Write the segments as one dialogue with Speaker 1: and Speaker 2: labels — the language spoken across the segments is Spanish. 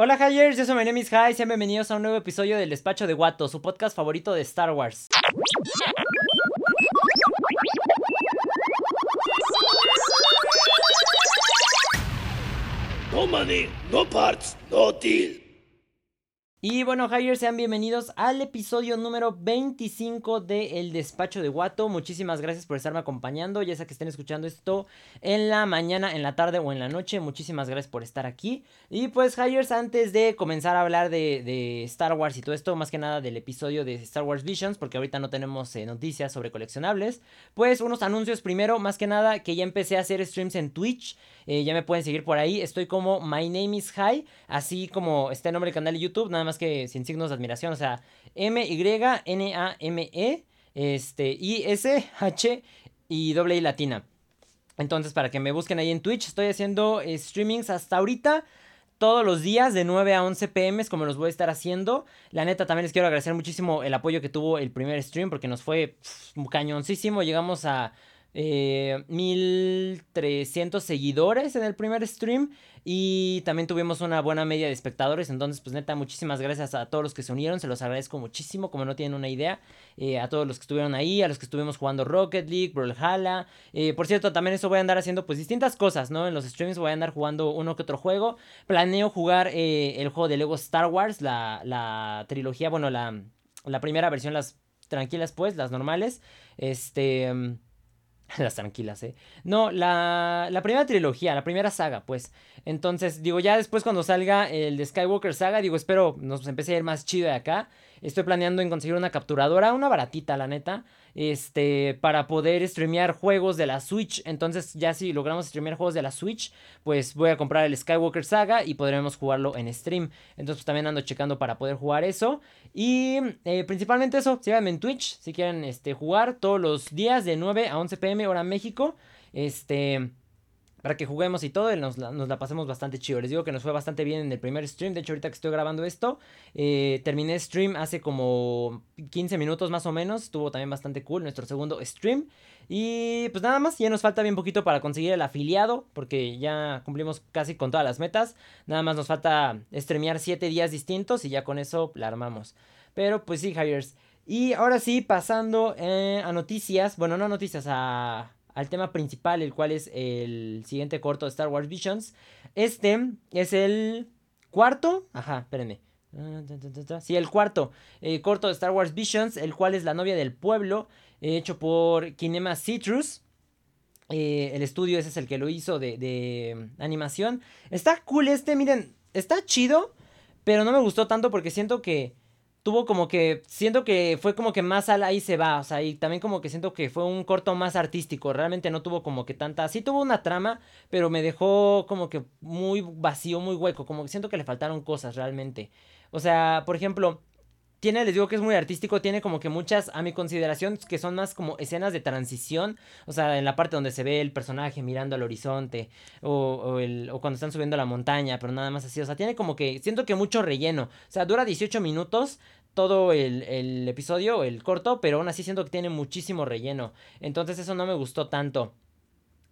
Speaker 1: Hola Hyers, yo soy my name is Hi, sean bienvenidos a un nuevo episodio del Despacho de Guato, su podcast favorito de Star Wars.
Speaker 2: No money, no parts, no deal.
Speaker 1: Y bueno, Hyers, sean bienvenidos al episodio número 25 de El Despacho de Guato. Muchísimas gracias por estarme acompañando, ya sea que estén escuchando esto en la mañana, en la tarde o en la noche. Muchísimas gracias por estar aquí. Y pues, Hyers, antes de comenzar a hablar de, Star Wars y todo esto, más que nada del episodio de Star Wars Visions, porque ahorita no tenemos eh, noticias sobre coleccionables, pues unos anuncios primero, más que nada, que ya empecé a hacer streams en Twitch. Eh, ya me pueden seguir por ahí. Estoy como My Name is High, así como está el nombre del canal de YouTube, nada más que sin signos de admiración. O sea, M-Y-N-A-M-E, este, I-S-H y doble I latina. Entonces, para que me busquen ahí en Twitch, estoy haciendo eh, streamings hasta ahorita todos los días de 9 a 11 pm como los voy a estar haciendo. La neta también les quiero agradecer muchísimo el apoyo que tuvo el primer stream porque nos fue cañoncísimo. Llegamos a eh, 1300 seguidores en el primer stream y también tuvimos una buena media de espectadores. Entonces, pues neta, muchísimas gracias a todos los que se unieron. Se los agradezco muchísimo, como no tienen una idea. Eh, a todos los que estuvieron ahí, a los que estuvimos jugando Rocket League, Brawlhalla. Eh, por cierto, también eso voy a andar haciendo pues distintas cosas, ¿no? En los streams voy a andar jugando uno que otro juego. Planeo jugar eh, el juego de Lego Star Wars, la, la trilogía, bueno, la, la primera versión, las tranquilas pues, las normales. Este... Las tranquilas, ¿eh? No, la, la primera trilogía, la primera saga, pues. Entonces, digo, ya después cuando salga el de Skywalker Saga, digo, espero nos empiece a ir más chido de acá. Estoy planeando en conseguir una capturadora, una baratita, la neta este, para poder streamear juegos de la Switch. Entonces, ya si logramos streamear juegos de la Switch, pues voy a comprar el Skywalker Saga y podremos jugarlo en stream. Entonces, pues, también ando checando para poder jugar eso. Y eh, principalmente eso, síganme en Twitch si quieren este, jugar todos los días de 9 a 11 pm hora México. Este para que juguemos y todo, nos la, nos la pasemos bastante chido. Les digo que nos fue bastante bien en el primer stream. De hecho, ahorita que estoy grabando esto, eh, terminé stream hace como 15 minutos más o menos. Estuvo también bastante cool nuestro segundo stream. Y pues nada más, ya nos falta bien poquito para conseguir el afiliado, porque ya cumplimos casi con todas las metas. Nada más nos falta streamear 7 días distintos y ya con eso la armamos. Pero pues sí, Hyers. Y ahora sí, pasando eh, a noticias, bueno, no noticias, a al tema principal, el cual es el siguiente corto de Star Wars Visions. Este es el cuarto, ajá, espérenme. Sí, el cuarto eh, corto de Star Wars Visions, el cual es La novia del pueblo, hecho por Kinema Citrus. Eh, el estudio ese es el que lo hizo de, de animación. Está cool este, miren, está chido, pero no me gustó tanto porque siento que tuvo como que, siento que fue como que más al ahí se va, o sea, y también como que siento que fue un corto más artístico, realmente no tuvo como que tanta, sí tuvo una trama, pero me dejó como que muy vacío, muy hueco, como que siento que le faltaron cosas realmente. O sea, por ejemplo, tiene, les digo que es muy artístico, tiene como que muchas, a mi consideración, que son más como escenas de transición, o sea, en la parte donde se ve el personaje mirando al horizonte, o, el, o cuando están subiendo a la montaña, pero nada más así, o sea, tiene como que, siento que mucho relleno, o sea, dura 18 minutos todo el, el episodio, el corto, pero aún así siento que tiene muchísimo relleno, entonces eso no me gustó tanto.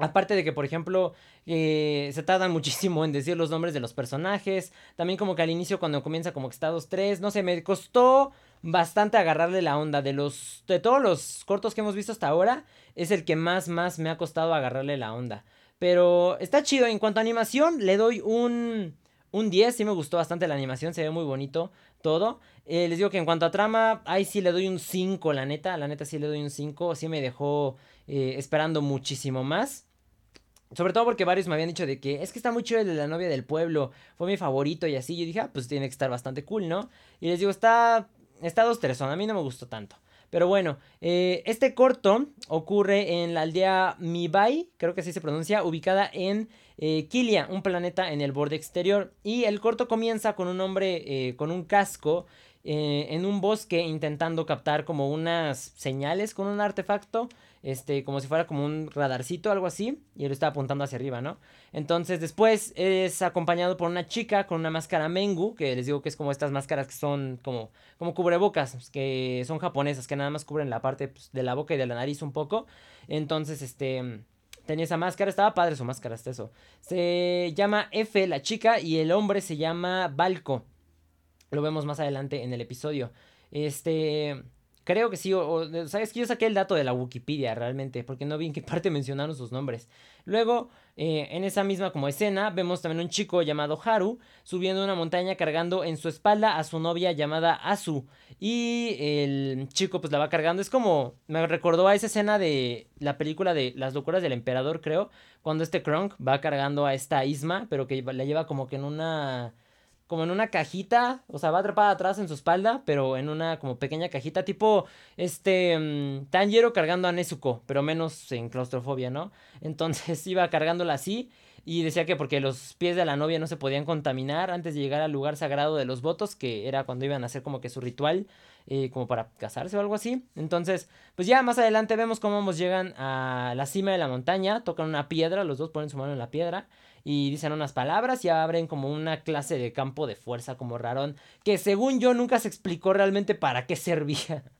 Speaker 1: Aparte de que, por ejemplo, eh, se tardan muchísimo en decir los nombres de los personajes. También como que al inicio cuando comienza como que está 2-3. No sé, me costó bastante agarrarle la onda. De los. De todos los cortos que hemos visto hasta ahora. Es el que más, más me ha costado agarrarle la onda. Pero está chido. En cuanto a animación, le doy un. Un 10. Sí me gustó bastante la animación. Se ve muy bonito todo. Eh, les digo que en cuanto a trama, ahí sí le doy un 5, la neta. La neta sí le doy un 5. Sí me dejó eh, esperando muchísimo más. Sobre todo porque varios me habían dicho de que es que está muy chido el de la novia del pueblo, fue mi favorito y así. Yo dije, ah, pues tiene que estar bastante cool, ¿no? Y les digo, está, está dos tres a mí no me gustó tanto. Pero bueno, eh, este corto ocurre en la aldea Mibai, creo que así se pronuncia, ubicada en eh, Kilia, un planeta en el borde exterior. Y el corto comienza con un hombre eh, con un casco en un bosque intentando captar como unas señales con un artefacto este, como si fuera como un radarcito, algo así, y él está apuntando hacia arriba, ¿no? Entonces después es acompañado por una chica con una máscara Mengu, que les digo que es como estas máscaras que son como, como cubrebocas, que son japonesas, que nada más cubren la parte pues, de la boca y de la nariz un poco. Entonces, este Tenía esa máscara, estaba padre su máscara, hasta eso. Se llama F, la chica, y el hombre se llama Balco. Lo vemos más adelante en el episodio. Este. Creo que sí, o, sabes que yo saqué el dato de la Wikipedia realmente, porque no vi en qué parte mencionaron sus nombres. Luego, eh, en esa misma como escena, vemos también un chico llamado Haru subiendo una montaña cargando en su espalda a su novia llamada Asu. Y el chico pues la va cargando. Es como, me recordó a esa escena de la película de Las locuras del emperador, creo, cuando este Kronk va cargando a esta Isma, pero que la lleva como que en una como en una cajita, o sea, va atrapada atrás en su espalda, pero en una como pequeña cajita, tipo este um, Tanjiro cargando a Nezuko, pero menos en claustrofobia, ¿no? Entonces iba cargándola así y decía que porque los pies de la novia no se podían contaminar antes de llegar al lugar sagrado de los votos, que era cuando iban a hacer como que su ritual, eh, como para casarse o algo así. Entonces, pues ya más adelante vemos cómo ambos llegan a la cima de la montaña, tocan una piedra, los dos ponen su mano en la piedra y dicen unas palabras y abren como una clase de campo de fuerza como rarón que según yo nunca se explicó realmente para qué servía.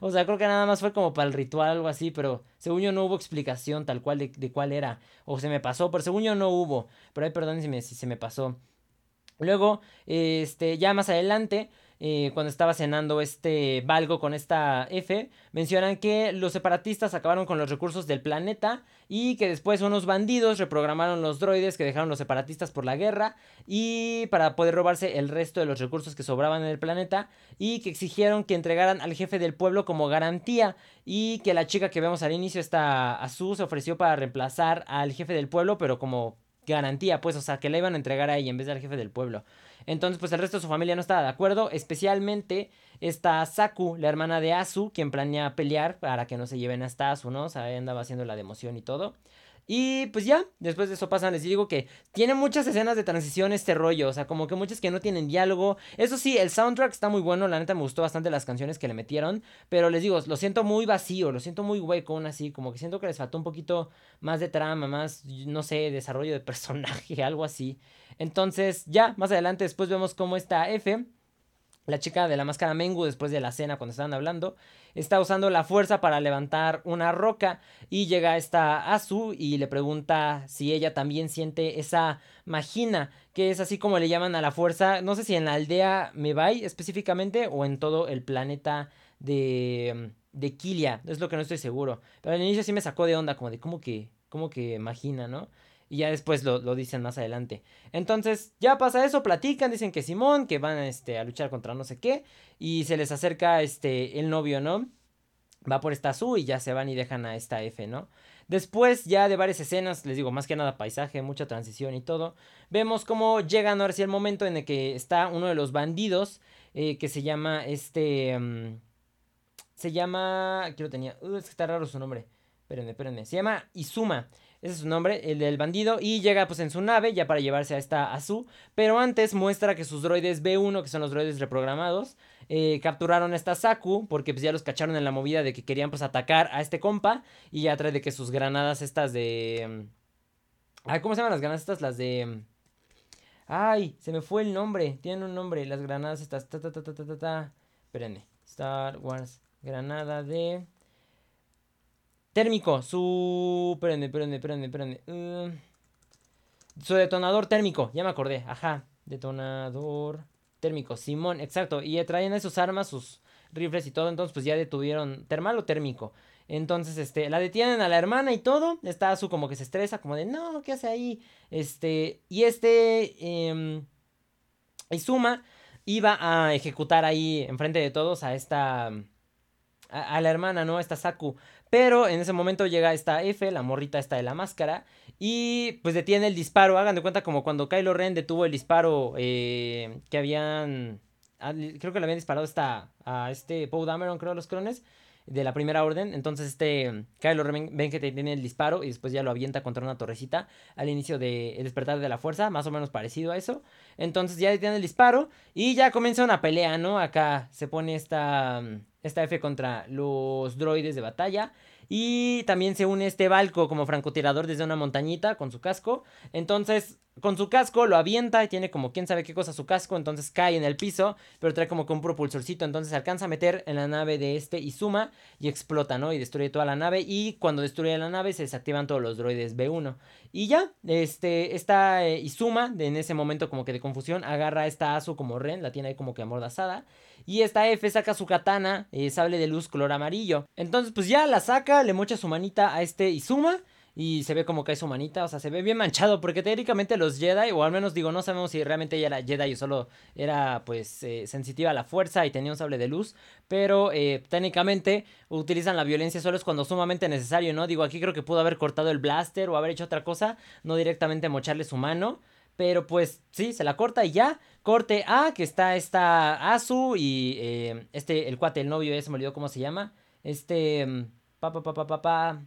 Speaker 1: O sea, creo que nada más fue como para el ritual o algo así, pero según yo no hubo explicación tal cual de, cuál era. O se me pasó, pero según yo no hubo. Pero ahí perdón si, si se me pasó. Luego, este, ya más adelante, eh, cuando estaba cenando este Valgo con esta F, mencionan que los separatistas acabaron con los recursos del planeta y que después unos bandidos reprogramaron los droides que dejaron los separatistas por la guerra y para poder robarse el resto de los recursos que sobraban en el planeta y que exigieron que entregaran al jefe del pueblo como garantía y que la chica que vemos al inicio, esta Azul, se ofreció para reemplazar al jefe del pueblo, pero como garantía, pues, o sea, que la iban a entregar a ella en vez del jefe del pueblo. Entonces, pues el resto de su familia no estaba de acuerdo, especialmente esta Saku, la hermana de Asu, quien planea pelear para que no se lleven hasta Asu, ¿no? O sea, andaba haciendo la democión y todo. Y pues ya, después de eso pasan, les digo que tiene muchas escenas de transición este rollo, o sea, como que muchas que no tienen diálogo. Eso sí, el soundtrack está muy bueno, la neta me gustó bastante las canciones que le metieron, pero les digo, lo siento muy vacío, lo siento muy hueco, así, como que siento que les faltó un poquito más de trama, más, no sé, desarrollo de personaje, algo así. Entonces, ya, más adelante después vemos cómo está F la chica de la máscara Mengu, después de la cena, cuando estaban hablando, está usando la fuerza para levantar una roca y llega esta Azu y le pregunta si ella también siente esa magina, que es así como le llaman a la fuerza, no sé si en la aldea Mebai específicamente o en todo el planeta de, de Kilia, es lo que no estoy seguro. Pero al inicio sí me sacó de onda, como de cómo que, cómo que magina, ¿no? Y ya después lo, dicen más adelante. Entonces, ya pasa eso, platican, dicen que Simón, que van este, a luchar contra no sé qué. Y se les acerca este, el novio, ¿no? Va por esta Su y ya se van y dejan a esta F, ¿no? Después ya de varias escenas, les digo, más que nada paisaje, mucha transición y todo, vemos cómo llega ahora sí el momento en el que está uno de los bandidos eh, que se llama este... Mm, se llama... Aquí lo tenía... Uh, es que está raro su nombre. Espérenme, espérenme. Se llama Izuma. Ese es su nombre, el del bandido. Y llega pues en su nave ya para llevarse a esta Azu. Pero antes muestra que sus droides B1, que son los droides reprogramados, eh, capturaron a esta Saku. Porque pues ya los cacharon en la movida de que querían pues atacar a este compa. Y ya trae de que sus granadas estas de... Ay, ¿cómo se llaman las granadas estas? Las de... Ay, se me fue el nombre. Tienen un nombre. Las granadas estas. Ta, ta, ta, ta, ta, ta. Espérenme. Star Wars. Granada de... Térmico, su... Espérenme, espérenme, espérenme, espérenme. Uh, su detonador térmico, ya me acordé. Ajá, detonador térmico. Simón, exacto. Y traían esas armas, sus rifles y todo. Entonces, pues ya detuvieron termal o térmico. Entonces, este, la detienen a la hermana y todo. Está su como que se estresa, como de, no, ¿qué hace ahí? Este, y este, eh, Izuma iba a ejecutar ahí enfrente de todos a esta a, la hermana, ¿no? Esta Saku. Pero en ese momento llega esta F, la morrita esta de la máscara, y pues detiene el disparo. Hagan de cuenta como cuando Kylo Ren detuvo el disparo eh, que habían... Creo que le habían disparado esta, a este Poe Dameron, creo, los clones de la primera orden. Entonces este Kylo Ren ven que tiene el disparo y después ya lo avienta contra una torrecita al inicio de El despertar de la fuerza, más o menos parecido a eso. Entonces ya detiene el disparo y ya comienza una pelea, ¿no? Acá se pone esta esta F contra los droides de batalla. Y también se une este Balco como francotirador desde una montañita con su casco. Entonces, con su casco lo avienta y tiene como quién sabe qué cosa su casco, entonces cae en el piso, pero trae como que un propulsorcito, entonces alcanza a meter en la nave de este Izuma y explota, ¿no? Y destruye toda la nave y cuando destruye la nave se desactivan todos los droides B1. Y ya, este, esta eh, Izuma, en ese momento como que de confusión, agarra a esta Asu como Ren, la tiene ahí como que amordazada. Y esta F saca su katana, eh, sable de luz color amarillo. Entonces pues ya la saca, le mocha su manita a este Izuma y se ve como es su manita, o sea, se ve bien manchado, porque teóricamente los Jedi, o al menos digo, no sabemos si realmente ella era Jedi o solo era pues eh, sensitiva a la fuerza y tenía un sable de luz, pero eh, técnicamente utilizan la violencia solo es cuando sumamente necesario, ¿no? Digo, aquí creo que pudo haber cortado el blaster o haber hecho otra cosa, no directamente mocharle su mano. Pero pues sí, se la corta y ya. Corte A, que está esta Asu y eh, este, el cuate, el novio, ese me olvidó cómo se llama. Este, mm, pa, pa, pa, pa, pa, pa.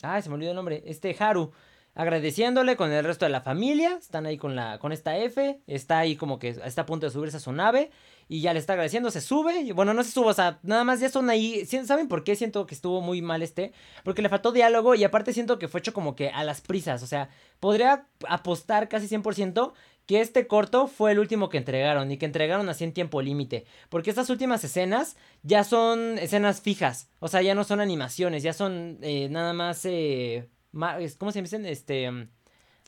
Speaker 1: Ay, se me olvidó el nombre. Este Haru. Agradeciéndole con el resto de la familia. Están ahí con, la, con esta F. Está ahí como que está a punto de subirse a su nave. Y ya le está agradeciendo. Se sube. Bueno, no se sube. O sea, nada más ya son ahí. ¿Saben por qué siento que estuvo muy mal este? Porque le faltó diálogo. Y aparte siento que fue hecho como que a las prisas. O sea, podría apostar casi 100% que este corto fue el último que entregaron y que entregaron así en tiempo límite. Porque estas últimas escenas ya son escenas fijas. O sea, ya no son animaciones, ya son eh, nada más... Eh, ¿Cómo se dicen? Este...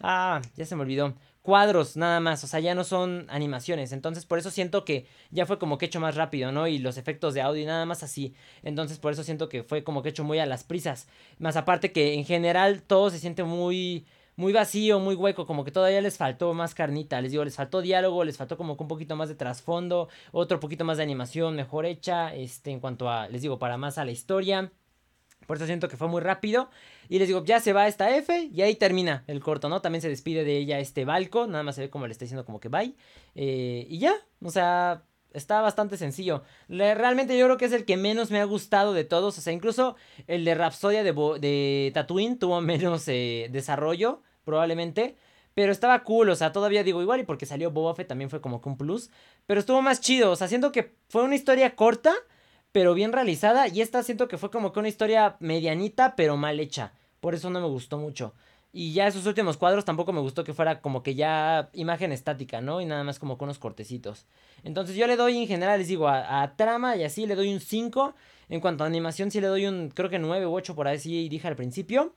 Speaker 1: Ah, ya se me olvidó. Cuadros, nada más. O sea, ya no son animaciones. Entonces, por eso siento que ya fue como que hecho más rápido, ¿no? Y los efectos de audio nada más así. Entonces, por eso siento que fue como que hecho muy a las prisas. Más aparte que en general todo se siente muy muy vacío, muy hueco, como que todavía les faltó más carnita, les digo, les faltó diálogo, les faltó como que un poquito más de trasfondo, otro poquito más de animación mejor hecha, este, en cuanto a, les digo, para más a la historia. Por eso siento que fue muy rápido. Y les digo, ya se va esta F y ahí termina el corto, ¿no? También se despide de ella este Balco. Nada más se ve como le está diciendo como que bye. Eh, y ya, o sea, está bastante sencillo. realmente yo creo que es el que menos me ha gustado de todos. O sea, incluso el de Rapsodia de, de Tatooine tuvo menos eh, desarrollo probablemente. Pero estaba cool, o sea, todavía digo igual y porque salió Boba Fett también fue como que un plus. Pero estuvo más chido, o sea, siento que fue una historia corta, pero bien realizada. Y esta siento que fue como que una historia medianita, pero mal hecha. Por eso no me gustó mucho. Y ya esos últimos cuadros tampoco me gustó que fuera como que ya imagen estática, ¿no? Y nada más como con unos cortecitos. Entonces yo le doy en general, les digo, a, trama y así le doy un 5. En cuanto a animación sí le doy un, creo que 9 u 8 por ahí sí dije al principio.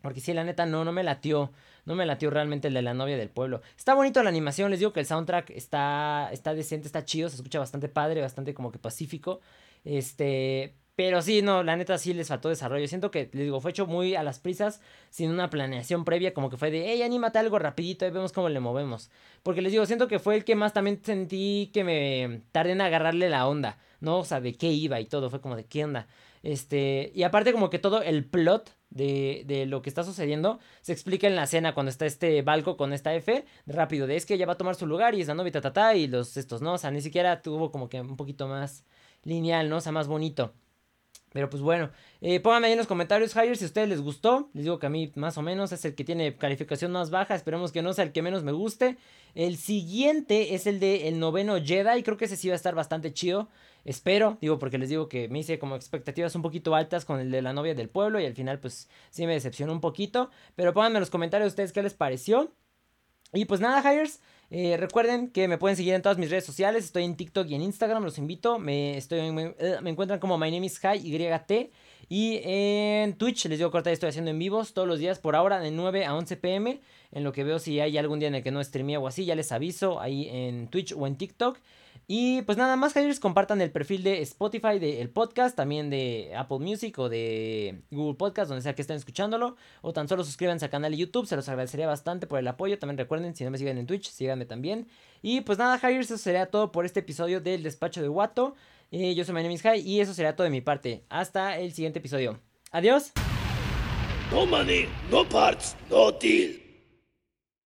Speaker 1: Porque sí, la neta, no, no me latió. No me latió realmente el de la novia del pueblo. Está bonito la animación, les digo que el soundtrack está, está decente, está chido, se escucha bastante padre, bastante como que pacífico. Este, pero sí, no, la neta sí les faltó desarrollo. Siento que, les digo, fue hecho muy a las prisas, sin una planeación previa, como que fue de, hey, anímate algo rapidito y vemos cómo le movemos. Porque les digo, siento que fue el que más también sentí que me tardé en agarrarle la onda, ¿no? O sea, de qué iba y todo, fue como de qué onda. Este, y aparte como que todo el plot de, de, lo que está sucediendo se explica en la escena cuando está este Balco con esta F, rápido, de es que ella va a tomar su lugar y es la novia y los estos, ¿no? O sea, ni siquiera tuvo como que un poquito más lineal, ¿no? O sea, más bonito. Pero pues bueno, eh, pónganme ahí en los comentarios, Hire, si a ustedes les gustó. Les digo que a mí más o menos es el que tiene calificación más baja. Esperemos que no sea el que menos me guste. El siguiente es el de el noveno Jedi. Creo que ese sí va a estar bastante chido. Espero, digo, porque les digo que me hice como expectativas un poquito altas con el de la novia del pueblo. Y al final, pues sí me decepcionó un poquito. Pero pónganme en los comentarios ustedes qué les pareció. Y pues nada, Hires. Eh, recuerden que me pueden seguir en todas mis redes sociales. Estoy en TikTok y en Instagram, los invito. Me, estoy, me, eh, encuentran como My Name is High YT. Y en Twitch, les digo corta, estoy haciendo en vivos todos los días por ahora, de 9 a 11 pm. En lo que veo, si hay algún día en el que no streamé o así, ya les aviso ahí en Twitch o en TikTok. Y pues nada más, Javier, compartan el perfil de Spotify del podcast, también de Apple Music o de Google Podcast, donde sea que estén escuchándolo. O tan solo suscríbanse al canal de YouTube, se los agradecería bastante por el apoyo. También recuerden, si no me siguen en Twitch, síganme también. Y pues nada, Javier, eso sería todo por este episodio del Despacho de Wato. Eh, yo soy My High y eso sería todo de mi parte. Hasta el siguiente episodio. Adiós.
Speaker 2: No money, no parts, no deal.